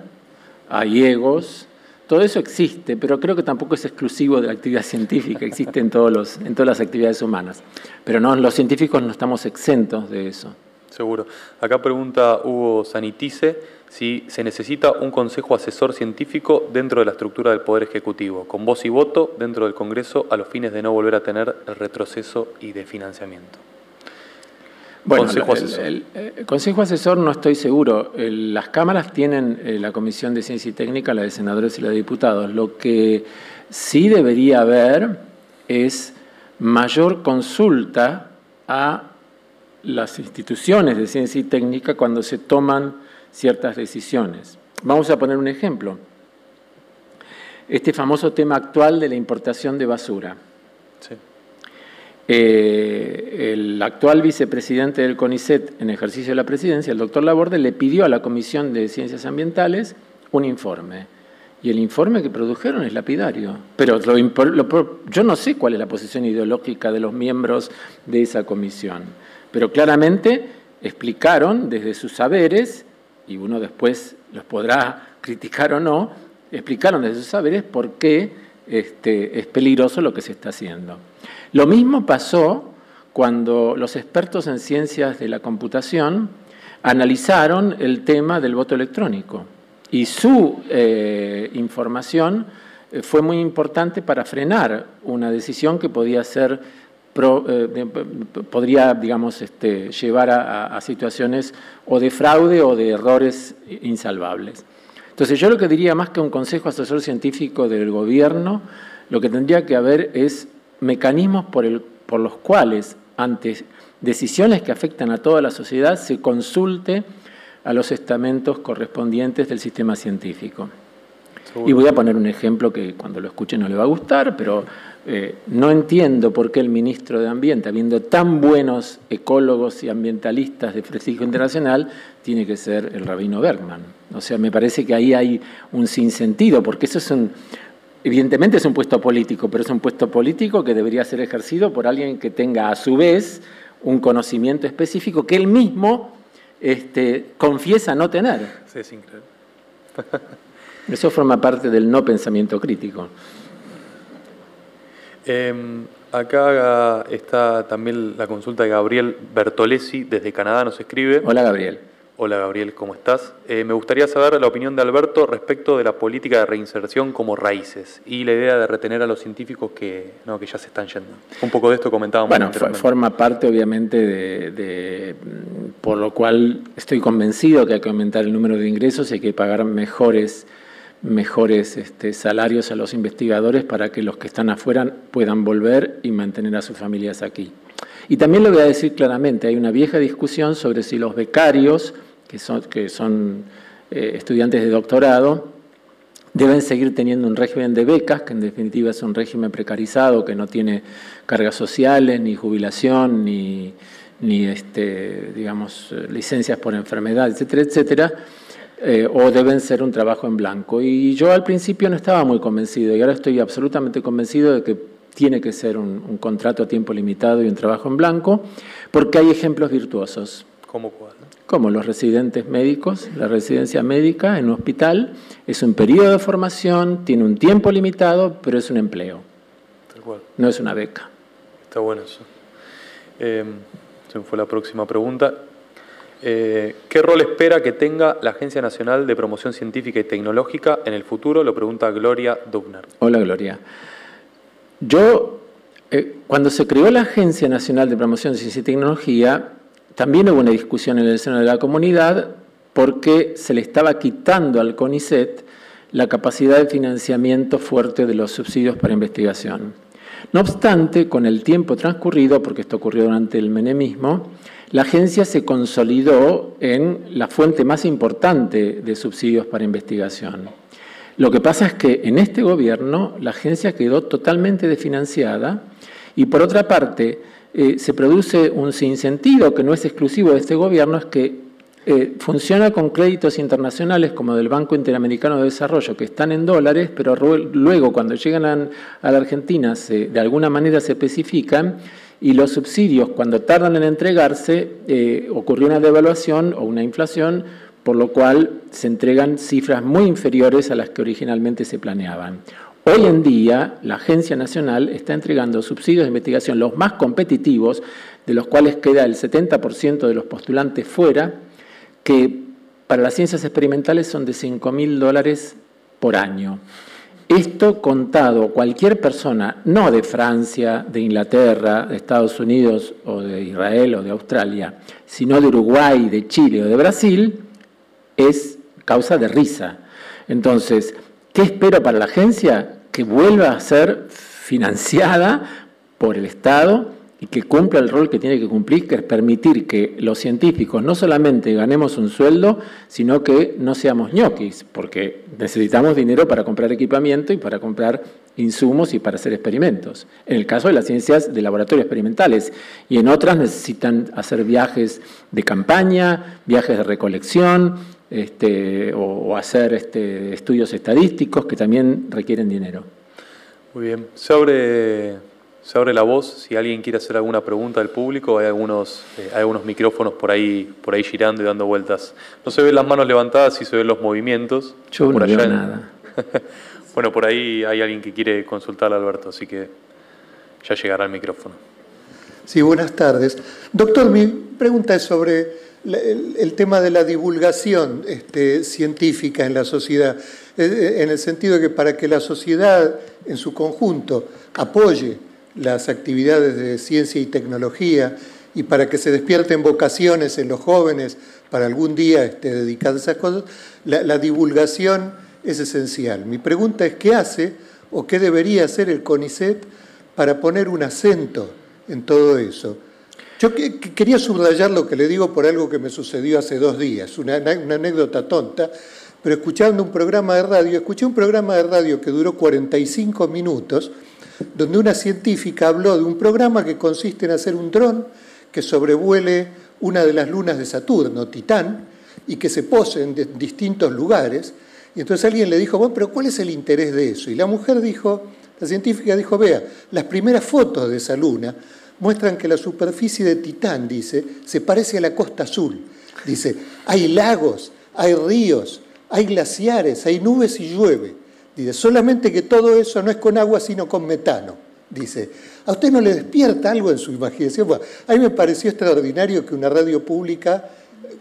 hay egos, todo eso existe, pero creo que tampoco es exclusivo de la actividad científica, existe en, todos los, en todas las actividades humanas. Pero no, los científicos no estamos exentos de eso.
Seguro. Acá pregunta Hugo Sanitice si se necesita un consejo asesor científico dentro de la estructura del Poder Ejecutivo, con voz y voto dentro del Congreso a los fines de no volver a tener el retroceso y de financiamiento.
Bueno, consejo asesor. El, consejo asesor no estoy seguro. las cámaras tienen eh, la Comisión de Ciencia y Técnica, la de senadores y la de diputados. Lo que sí debería haber es mayor consulta a las instituciones de ciencia y técnica cuando se toman ciertas decisiones. Vamos a poner un ejemplo. Este famoso tema actual de la importación de basura. Sí. Eh, el actual vicepresidente del CONICET en ejercicio de la presidencia, el doctor Laborde, le pidió a la Comisión de Ciencias Ambientales un informe. Y el informe que produjeron es lapidario. Pero yo no sé cuál es la posición ideológica de los miembros de esa comisión. Pero claramente explicaron desde sus saberes, y uno después los podrá criticar o no, explicaron desde sus saberes por qué este, es peligroso lo que se está haciendo. Lo mismo pasó cuando los expertos en ciencias de la computación analizaron el tema del voto electrónico y su eh, información eh, fue muy importante para frenar una decisión que podía ser eh, podría digamos este, llevar a, situaciones o de fraude o de errores insalvables. Entonces yo lo que diría más que un consejo asesor científico del gobierno, lo que tendría que haber es mecanismos por, el, por los cuales, ante decisiones que afectan a toda la sociedad, se consulte a los estamentos correspondientes del sistema científico. Y voy a poner un ejemplo que cuando lo escuche no le va a gustar, pero eh, no entiendo por qué el ministro de Ambiente, habiendo tan buenos ecólogos y ambientalistas de prestigio internacional, tiene que ser el rabino Bergman. O sea, me parece que ahí hay un sinsentido, porque eso es un, Evidentemente es un puesto político, pero es un puesto político que debería ser ejercido por alguien que tenga a su vez un conocimiento específico que él mismo este, confiesa no tener. Sí, es increíble. Eso forma parte del no pensamiento crítico.
Em, acá está también la consulta de Gabriel Bertolesi, desde Canadá nos escribe.
Hola Gabriel.
Hola Gabriel, ¿cómo estás? Eh, me gustaría saber la opinión de Alberto respecto de la política de reinserción como raíces y la idea de retener a los científicos que, no, que ya se están yendo. Un poco de esto comentábamos.
Bueno, forma parte obviamente de, por lo cual estoy convencido que hay que aumentar el número de ingresos y hay que pagar mejores, mejores este, salarios a los investigadores para que los que están afuera puedan volver y mantener a sus familias aquí. Y también lo voy a decir claramente, hay una vieja discusión sobre si los becarios que son, que son eh, estudiantes de doctorado, deben seguir teniendo un régimen de becas, que en definitiva es un régimen precarizado, que no tiene cargas sociales, ni jubilación, ni, ni este, digamos, licencias por enfermedad, etcétera, etcétera, eh, o deben ser un trabajo en blanco. Y yo al principio no estaba muy convencido, y ahora estoy absolutamente convencido de que tiene que ser un, un contrato a tiempo limitado y un trabajo en blanco, porque hay ejemplos virtuosos.
¿Cómo cuál?
como los residentes médicos. La residencia médica en un hospital es un periodo de formación, tiene un tiempo limitado, pero es un empleo. No es una beca.
Está bueno eso. Eh, se fue la próxima pregunta. Eh, ¿Qué rol espera que tenga la Agencia Nacional de Promoción Científica y Tecnológica en el futuro? Lo pregunta Gloria Dugner.
Hola Gloria. Yo, eh, cuando se creó la Agencia Nacional de Promoción Ciencia y Tecnología, también hubo una discusión en el seno de la comunidad porque se le estaba quitando al CONICET la capacidad de financiamiento fuerte de los subsidios para investigación. No obstante, con el tiempo transcurrido, porque esto ocurrió durante el menemismo, la agencia se consolidó en la fuente más importante de subsidios para investigación. Lo que pasa es que en este gobierno la agencia quedó totalmente desfinanciada y por otra parte eh, se produce un sinsentido que no es exclusivo de este gobierno, es que eh, funciona con créditos internacionales como del Banco Interamericano de Desarrollo, que están en dólares, pero luego cuando llegan a, la Argentina de alguna manera se especifican y los subsidios cuando tardan en entregarse eh, ocurrió una devaluación o una inflación, por lo cual se entregan cifras muy inferiores a las que originalmente se planeaban. Hoy en día la Agencia Nacional está entregando subsidios de investigación los más competitivos, de los cuales queda el 70% de los postulantes fuera, que para las ciencias experimentales son de 5 mil dólares por año. Esto contado, cualquier persona, no de Francia, de Inglaterra, de Estados Unidos o de Israel o de Australia, sino de Uruguay, de Chile o de Brasil, es causa de risa. Entonces, ¿qué espero para la agencia? Que vuelva a ser financiada por el Estado y que cumpla el rol que tiene que cumplir, que es permitir que los científicos no solamente ganemos un sueldo, sino que no seamos ñoquis, porque necesitamos dinero para comprar equipamiento y para comprar insumos y para hacer experimentos. En el caso de las ciencias de laboratorio experimentales, y en otras necesitan hacer viajes de campaña, viajes de recolección, este, o, hacer este, estudios estadísticos que también requieren dinero.
Muy bien. Sobre se abre la voz, si alguien quiere hacer alguna pregunta al público, hay algunos, eh, hay algunos micrófonos por ahí, por ahí girando y dando vueltas. No se ven las manos levantadas, y se ven los movimientos.
Yo no veo nada.
bueno, por ahí hay alguien que quiere consultar a Alberto, así que ya llegará el micrófono.
Sí, buenas tardes. Doctor, mi pregunta es sobre el, tema de la divulgación este, científica en la sociedad, eh, eh, en el sentido de que para que la sociedad en su conjunto apoye las actividades de ciencia y tecnología y para que se despierten vocaciones en los jóvenes para algún día este, dedicar a esas cosas, la, divulgación es esencial. Mi pregunta es qué hace o qué debería hacer el CONICET para poner un acento en todo eso. Yo quería subrayar lo que le digo por algo que me sucedió hace dos días, una anécdota tonta, pero escuchando un programa de radio, escuché un programa de radio que duró 45 minutos, donde una científica habló de un programa que consiste en hacer un dron que sobrevuele una de las lunas de Saturno, Titán, y que se pose en distintos lugares. Y entonces alguien le dijo, bueno, pero ¿cuál es el interés de eso? Y la mujer dijo, la científica dijo, vea, las primeras fotos de esa luna muestran que la superficie de Titán, dice, se parece a la costa azul. Dice, hay lagos, hay ríos, hay glaciares, hay nubes y llueve. Solamente que todo eso no es con agua, sino con metano. Dice, ¿a usted no le despierta algo en su imaginación? a mí me pareció extraordinario que una radio pública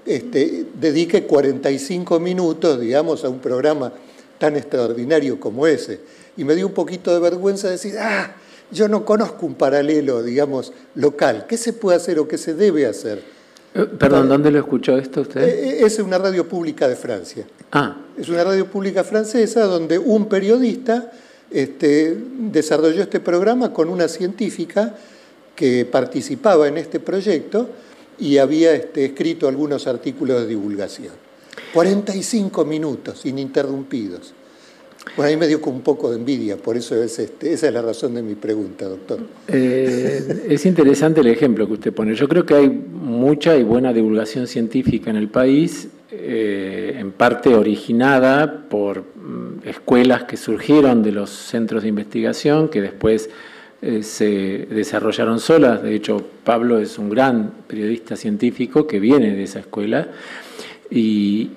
este, dedique 45 minutos, digamos, a un programa tan extraordinario como ese. Y me dio un poquito de vergüenza decir, ah, yo no conozco un paralelo, digamos, local. ¿Qué se puede hacer o qué se debe hacer?
Eh, perdón, ¿dónde lo escuchó esto usted?
Eh, es una radio pública de Francia.
Ah.
Es una radio pública francesa donde un periodista este, desarrolló este programa con una científica que participaba en este proyecto y había este, escrito algunos artículos de divulgación. 45 minutos ininterrumpidos. Bueno, ahí me dio un poco de envidia, por eso es este, esa es la razón de mi pregunta, doctor.
Eh, es interesante el ejemplo que usted pone. Yo creo que hay mucha y buena divulgación científica en el país, eh, en parte originada por mm, escuelas que surgieron de los centros de investigación, que después eh, se desarrollaron solas. De hecho, Pablo es un gran periodista científico que viene de esa escuela y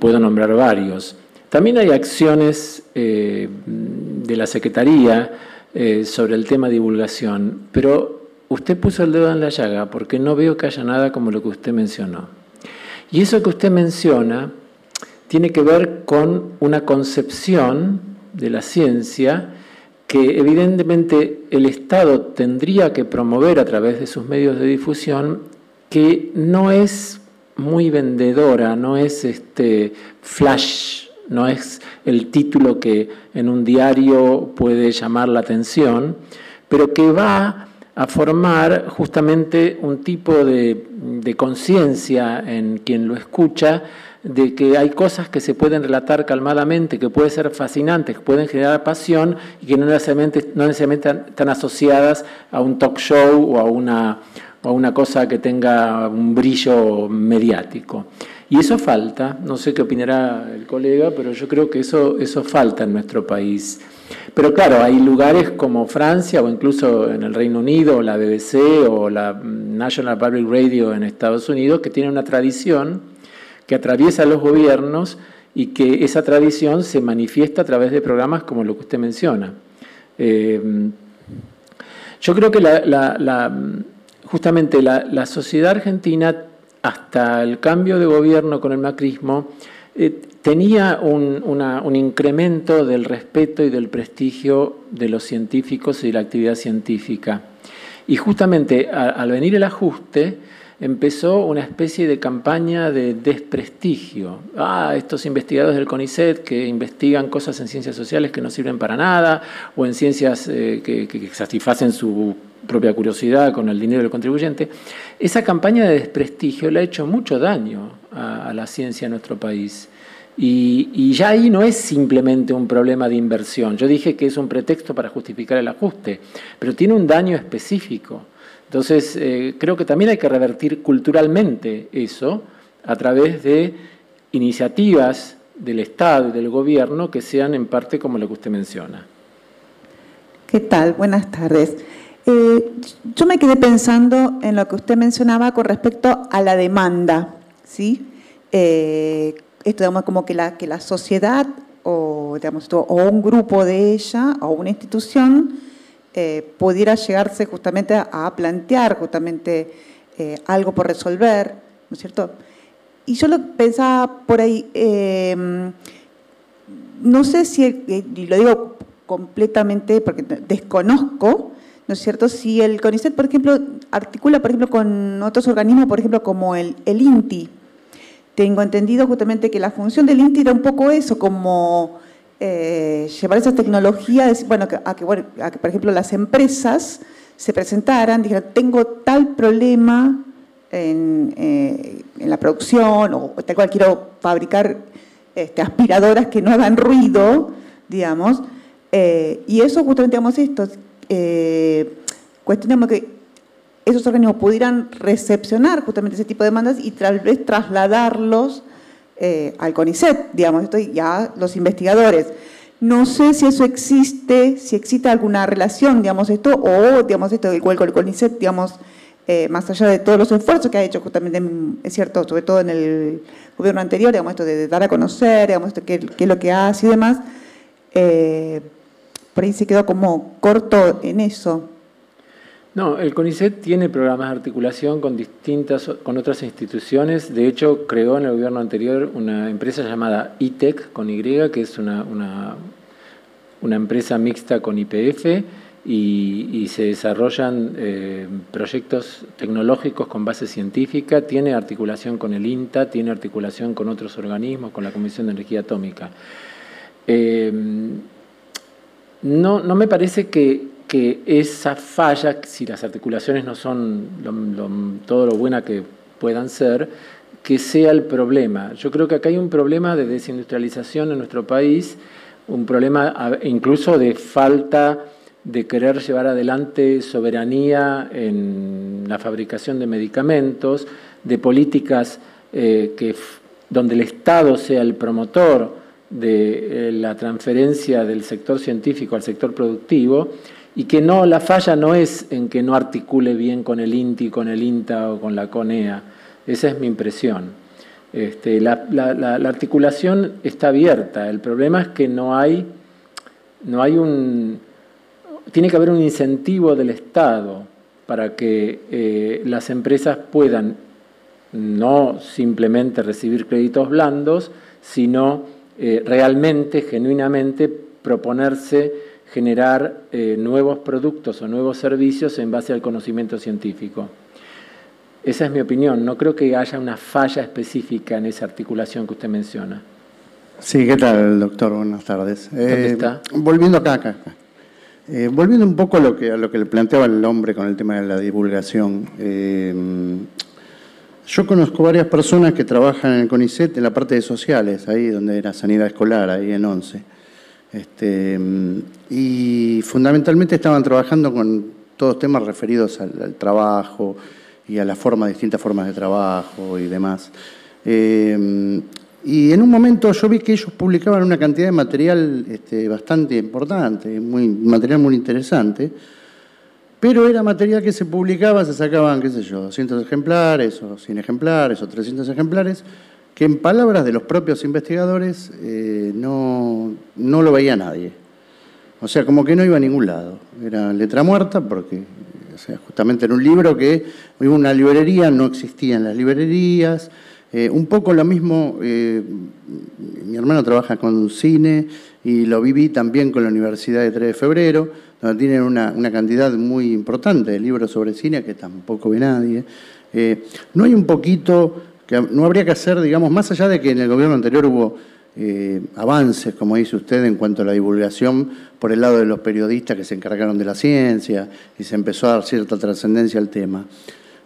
puedo nombrar varios. También hay acciones eh, de la Secretaría eh, sobre el tema divulgación, pero usted puso el dedo en la llaga porque no veo que haya nada como lo que usted mencionó. Y eso que usted menciona tiene que ver con una concepción de la ciencia que evidentemente el Estado tendría que promover a través de sus medios de difusión, que no es muy vendedora, no es este flash no es el título que en un diario puede llamar la atención, pero que va a formar justamente un tipo de, conciencia en quien lo escucha de que hay cosas que se pueden relatar calmadamente, que pueden ser fascinantes, que pueden generar pasión y que no necesariamente, no necesariamente están asociadas a un talk show o a una, a una cosa que tenga un brillo mediático. Y eso falta, no sé qué opinará el colega, pero yo creo que eso, eso falta en nuestro país. Pero claro, hay lugares como Francia o incluso en el Reino Unido, la BBC o la National Public Radio en Estados Unidos, que tienen una tradición que atraviesa los gobiernos y que esa tradición se manifiesta a través de programas como lo que usted menciona. Eh, yo creo que justamente la, sociedad argentina, hasta el cambio de gobierno con el macrismo, eh, tenía un, incremento del respeto y del prestigio de los científicos y de la actividad científica. Y justamente al venir el ajuste, empezó una especie de campaña de desprestigio. Ah, estos investigadores del CONICET que investigan cosas en ciencias sociales que no sirven para nada, o en ciencias eh, que, satisfacen su propia curiosidad con el dinero del contribuyente. Esa campaña de desprestigio le ha hecho mucho daño a, la ciencia en nuestro país. Y, ya ahí no es simplemente un problema de inversión. Yo dije que es un pretexto para justificar el ajuste, pero tiene un daño específico. Entonces, eh, creo que también hay que revertir culturalmente eso a través de iniciativas del Estado y del gobierno que sean en parte como lo que usted menciona.
¿Qué tal? Buenas tardes. Eh, yo me quedé pensando en lo que usted mencionaba con respecto a la demanda, ¿sí? Eh, esto, digamos, como que la, que la sociedad o, digamos, o un grupo de ella o una institución eh, pudiera llegarse justamente a, plantear justamente algo por resolver, ¿no es cierto? Y yo lo pensaba por ahí, em, no sé si, y lo digo completamente porque desconozco, ¿no es cierto? Si el CONICET, por ejemplo, articula, por ejemplo, con otros organismos, por ejemplo, como el, INTI. Tengo entendido justamente que la función del INTI era un poco eso, como eh, llevar esa tecnología, bueno, a que, bueno, que, por ejemplo, las empresas se presentaran, dijeran, tengo tal problema en, eh, la producción o tal cual quiero fabricar este, aspiradoras que no hagan ruido, digamos, eh, y eso justamente, digamos, esto, cuestionamos que esos organismos pudieran recepcionar justamente ese tipo de demandas y tal vez trasladarlos eh, al CONICET, digamos, esto ya los investigadores. No sé si eso existe, si existe alguna relación, digamos, esto, o, digamos, esto, igual con el CONICET, digamos, eh, más allá de todos los esfuerzos que ha hecho justamente, es cierto, sobre todo en el gobierno anterior, digamos, esto de, dar a conocer, digamos, esto, qué, es lo que hace y demás, eh, por ahí se quedó como corto en eso.
No, el CONICET tiene programas de articulación con distintas, con otras instituciones. De hecho, creó en el gobierno anterior una empresa llamada ITEC con Y, que es una, una, empresa mixta con IPF y, se desarrollan eh, proyectos tecnológicos con base científica. Tiene articulación con el INTA, tiene articulación con otros organismos, con la Comisión de Energía Atómica. Eh, no, no me parece que que esa falla, si las articulaciones no son todo lo buena que puedan ser, que sea el problema. Yo creo que acá hay un problema de desindustrialización en nuestro país, un problema incluso de falta de querer llevar adelante soberanía en la fabricación de medicamentos, de políticas eh, que, donde el Estado sea el promotor de eh, la transferencia del sector científico al sector productivo y que no, la falla no es en que no articule bien con el INTI, con el INTA o con la CONEA. Esa es mi impresión. Este, la, articulación está abierta. El problema es que no hay, no hay un. Tiene que haber un incentivo del Estado para que eh, las empresas puedan no simplemente recibir créditos blandos, sino eh, realmente, genuinamente, proponerse generar eh, nuevos productos o nuevos servicios en base al conocimiento científico. Esa es mi opinión. No creo que haya una falla específica en esa articulación que usted menciona.
Sí, ¿qué tal, doctor? Buenas tardes.
¿Dónde eh, está?
Volviendo acá, acá. Eh, volviendo un poco a lo, que, a lo que le planteaba el hombre con el tema de la divulgación. Yo conozco varias personas que trabajan en el CONICET en la parte de sociales, ahí donde era sanidad escolar, ahí en 11. Este, y fundamentalmente estaban trabajando con todos temas referidos al, trabajo y a la forma, distintas formas de trabajo y demás. Eh, y en un momento yo vi que ellos publicaban una cantidad de material este, bastante importante, material muy interesante, pero era material que se publicaba, se sacaban, qué sé yo, 200 ejemplares o 100 ejemplares o 300 ejemplares, que en palabras de los propios investigadores eh, no, no lo veía nadie. O sea, como que no iba a ningún lado. Era letra muerta porque, o sea, justamente era un libro que iba una librería, no existían las librerías, eh, un poco lo mismo, eh, mi hermano trabaja con cine y lo viví también con la Universidad de 3 de Febrero, donde tienen una, cantidad muy importante de libros sobre cine que tampoco ve nadie. Eh, no hay un poquito, que no habría que hacer, digamos, más allá de que en el gobierno anterior hubo avances, como dice usted, en cuanto a la divulgación por el lado de los periodistas que se encargaron de la ciencia y se empezó a dar cierta trascendencia al tema.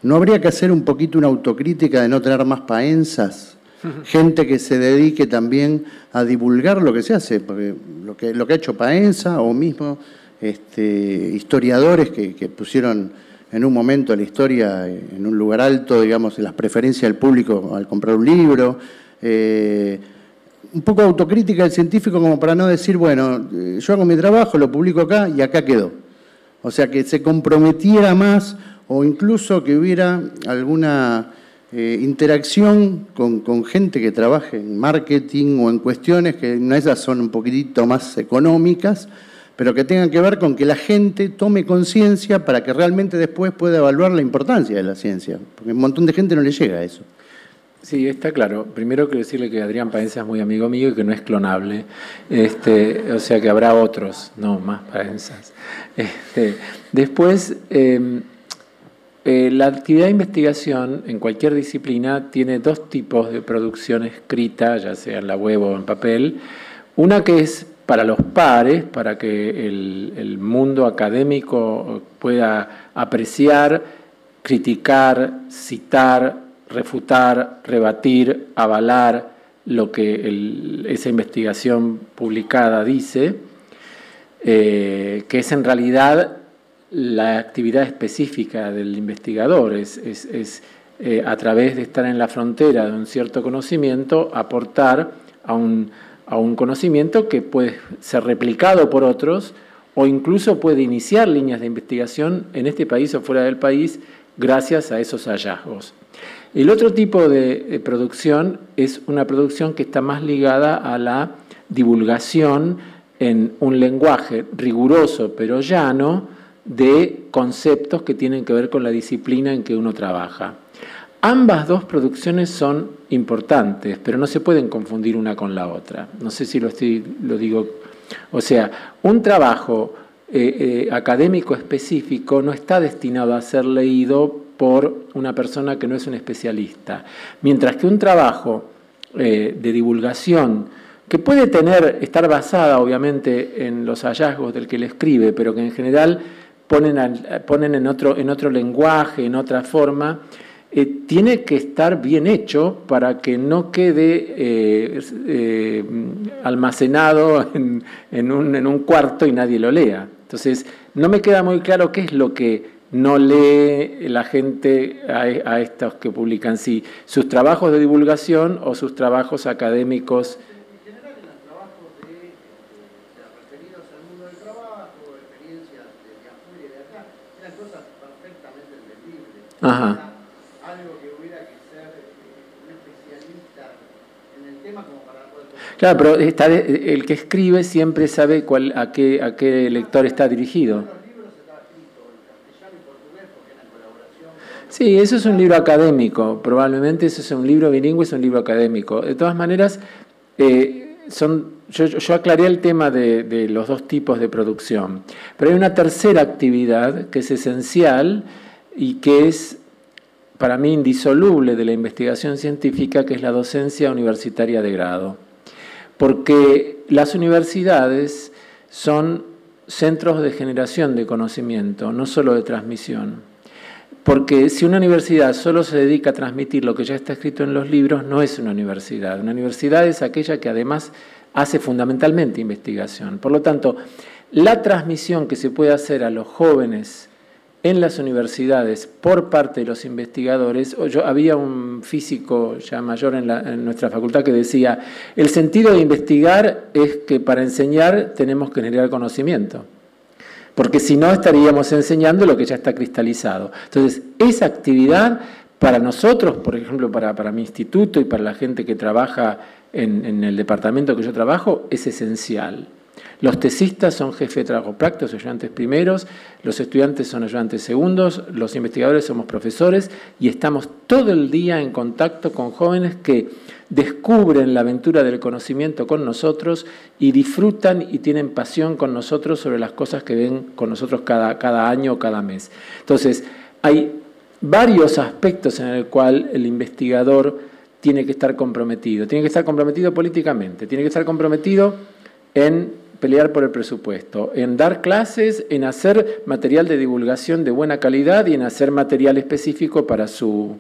¿No habría que hacer un poquito una autocrítica de no tener más paensas? Gente que se dedique también a divulgar lo que se hace, porque lo que, lo que ha hecho Paenza o mismo este, historiadores que, pusieron en un momento la historia en un lugar alto, digamos, en las preferencias del público al comprar un libro. Eh, un poco autocrítica del científico como para no decir, bueno, eh, yo hago mi trabajo, lo publico acá y acá quedó. O sea, que se comprometiera más o incluso que hubiera alguna eh, interacción con, gente que trabaje en marketing o en cuestiones que no esas son un poquitito más económicas, pero que tengan que ver con que la gente tome conciencia para que realmente después pueda evaluar la importancia de la ciencia, porque un montón de gente no le llega a eso.
Sí, está claro. Primero quiero decirle que Adrián Paenza es muy amigo mío y que no es clonable. Este, o sea que habrá otros, no más Paenzas. Este, después, em, eh, la actividad de investigación en cualquier disciplina tiene dos tipos de producción escrita, ya sea en la web o en papel. Una que es para los pares, para que el, mundo académico pueda apreciar, criticar, citar, refutar, rebatir, avalar lo que esa investigación publicada dice, eh, que es en realidad la actividad específica del investigador, es, eh, a través de estar en la frontera de un cierto conocimiento, aportar a un, conocimiento que puede ser replicado por otros o incluso puede iniciar líneas de investigación en este país o fuera del país gracias a esos hallazgos. El otro tipo de producción es una producción que está más ligada a la divulgación en un lenguaje riguroso pero llano, de conceptos que tienen que ver con la disciplina en que uno trabaja. Ambas dos producciones son importantes, pero no se pueden confundir una con la otra. No sé si lo, estoy, lo digo. O sea, un trabajo eh, eh, académico específico no está destinado a ser leído por una persona que no es un especialista, mientras que un trabajo eh, de divulgación que puede tener, estar basada obviamente en los hallazgos del que le escribe, pero que en general ponen, en, otro, en otro lenguaje, en otra forma, eh, tiene que estar bien hecho para que no quede eh, eh, almacenado en, un, cuarto y nadie lo lea. Entonces, no me queda muy claro qué es lo que no lee la gente a estos que publican, si sus trabajos de divulgación o sus trabajos académicos Ajá. Algo que hubiera que ser un especialista en el tema como para poder... Claro, pero está el que escribe siempre sabe cuál, a, qué, a qué lector está dirigido. Sí, eso es un libro académico, probablemente eso es un libro bilingüe, es un libro académico. De todas maneras, eh, son, yo, yo, aclaré el tema de, de, los dos tipos de producción, pero hay una tercera actividad que es esencial y que es para mí indisoluble de la investigación científica, que es la docencia universitaria de grado. Porque las universidades son centros de generación de conocimiento, no solo de transmisión. Porque si una universidad solo se dedica a transmitir lo que ya está escrito en los libros, no es una universidad. Una universidad es aquella que además hace fundamentalmente investigación. Por lo tanto, la transmisión que se puede hacer a los jóvenes en las universidades por parte de los investigadores, yo, había un físico ya mayor en, en, nuestra facultad que decía, el sentido de investigar es que para enseñar tenemos que generar conocimiento porque si no estaríamos enseñando lo que ya está cristalizado. Entonces, esa actividad para nosotros, por ejemplo, para, para mi instituto y para la gente que trabaja en, en, el departamento que yo trabajo, es esencial. Los tesistas son jefes de trabajo prácticos, ayudantes primeros, los estudiantes son ayudantes segundos, los investigadores somos profesores y estamos todo el día en contacto con jóvenes que descubren la aventura del conocimiento con nosotros y disfrutan y tienen pasión con nosotros sobre las cosas que ven con nosotros cada, cada año o cada mes. Entonces, hay varios aspectos en el cual el investigador tiene que estar comprometido. Tiene que estar comprometido políticamente, tiene que estar comprometido en pelear por el presupuesto, en dar clases, en hacer material de divulgación de buena calidad y en hacer material específico para su,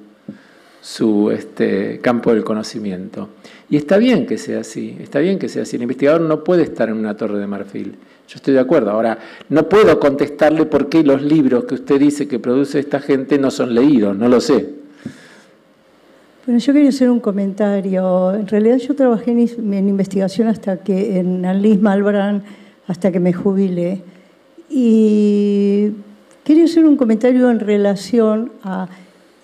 su este, campo del conocimiento. Y está bien que sea así, está bien que sea así. El investigador no puede estar en una torre de marfil. Yo estoy de acuerdo. Ahora, no puedo contestarle por qué los libros que usted dice que produce esta gente no son leídos, no lo sé.
Bueno, yo quería hacer un comentario. En realidad yo trabajé en, investigación hasta que en Alice Malbrán hasta que me jubilé. Y quería hacer un comentario en relación a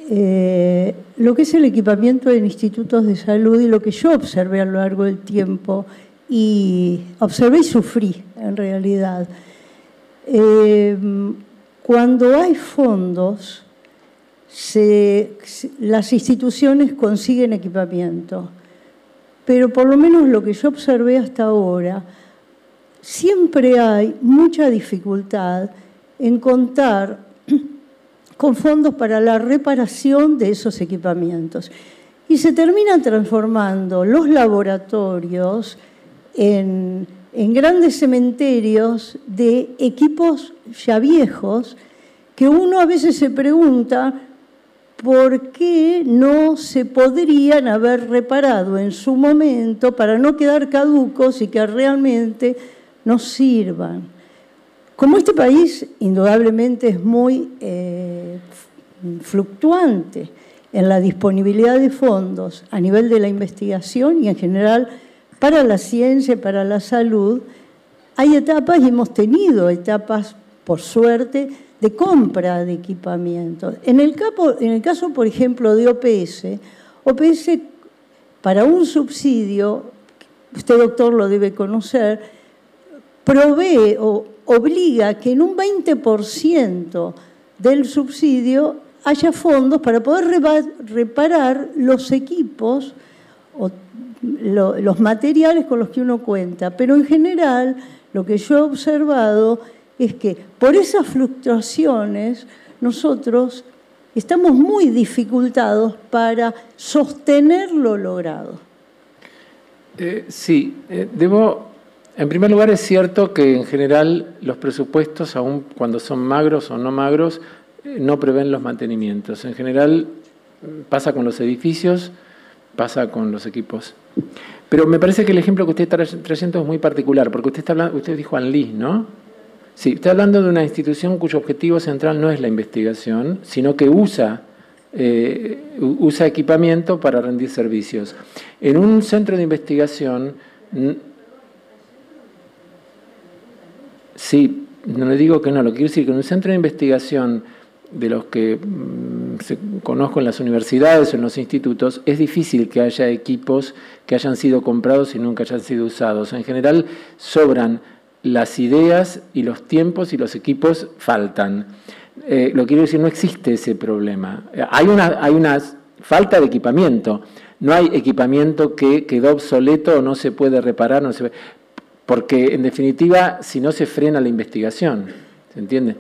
eh, lo que es el equipamiento en institutos de salud y lo que yo observé a lo largo del tiempo y observé y sufrí en realidad. Eh, cuando hay fondos, las instituciones consiguen equipamiento, pero por lo menos lo que yo observé hasta ahora, siempre hay mucha dificultad en contar con fondos para la reparación de esos equipamientos. Y se terminan transformando los laboratorios en, grandes cementerios de equipos ya viejos que uno a veces se pregunta por qué no se podrían haber reparado en su momento para no quedar caducos y que realmente nos sirvan. Como este país indudablemente es muy eh, fluctuante en la disponibilidad de fondos a nivel de la investigación y en general para la ciencia y para la salud, hay etapas y hemos tenido etapas, por suerte, de compra de equipamiento. En el, en el caso, por ejemplo, de OPS, OPS para un subsidio, usted doctor lo debe conocer, provee o obliga que en un 20% del subsidio haya fondos para poder reparar los equipos o los materiales con los que uno cuenta. Pero en general lo que yo he observado es que por esas fluctuaciones nosotros estamos muy dificultados para sostener lo logrado.
Eh, sí, eh, debo en primer lugar, es cierto que en general los presupuestos, aun cuando son magros o no magros, eh, no prevén los mantenimientos. En general pasa con los edificios, pasa con los equipos. Pero me parece que el ejemplo que usted está trayendo es muy particular, porque usted, está hablando, usted dijo ANLIS, ¿no? Sí, está hablando de una institución cuyo objetivo central no es la investigación, sino que usa, eh, usa equipamiento para rendir servicios. En un centro de investigación Sí, no le digo que no, lo quiero decir que en un centro de investigación de los que mm, se conozco en las universidades o en los institutos, es difícil que haya equipos que hayan sido comprados y nunca hayan sido usados. En general sobran las ideas y los tiempos y los equipos faltan. Eh, lo quiero decir, no existe ese problema. Hay una, hay una falta de equipamiento. No hay equipamiento que quedó obsoleto o no se puede reparar, no se porque, en definitiva, si no se frena la investigación, ¿se entiende?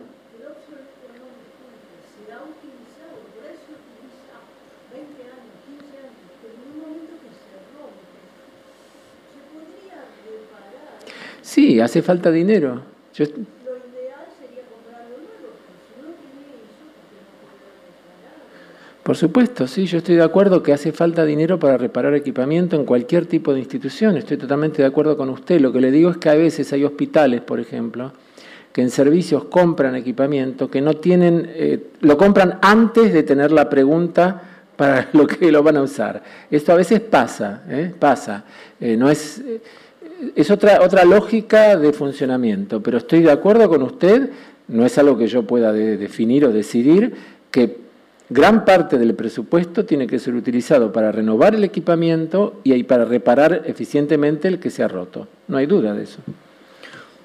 Sí, hace falta dinero. Yo... Por supuesto, sí, yo estoy de acuerdo que hace falta dinero para reparar equipamiento en cualquier tipo de institución. Estoy totalmente de acuerdo con usted. Lo que le digo es que a veces hay hospitales, por ejemplo, que en servicios compran equipamiento, que no tienen, eh, lo compran antes de tener la pregunta para lo que lo van a usar. Esto a veces pasa, ¿eh? pasa. Eh, no es, es otra, otra lógica de funcionamiento, pero estoy de acuerdo con usted, no es algo que yo pueda definir o decidir, que gran parte del presupuesto tiene que ser utilizado para renovar el equipamiento y para reparar eficientemente el que se ha roto. No hay duda de eso.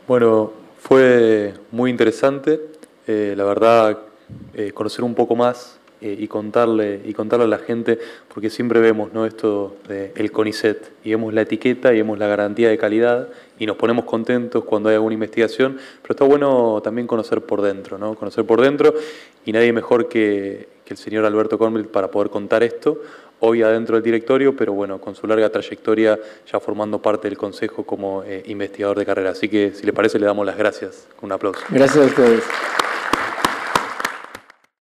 Bueno, fue muy interesante, eh, la verdad, eh, conocer un poco más eh, y, contarle, y contarle a la gente, porque siempre vemos ¿no? esto del CONICET y vemos la etiqueta y vemos la garantía de calidad y nos ponemos contentos cuando hay alguna investigación, pero está bueno también conocer por dentro, ¿no? conocer por dentro y nadie mejor que, el señor Alberto Cornwell para poder contar esto, hoy adentro del directorio, pero bueno, con su larga trayectoria ya formando parte del Consejo como eh, investigador de carrera. Así que si le parece le damos las gracias. Un aplauso.
Gracias a ustedes.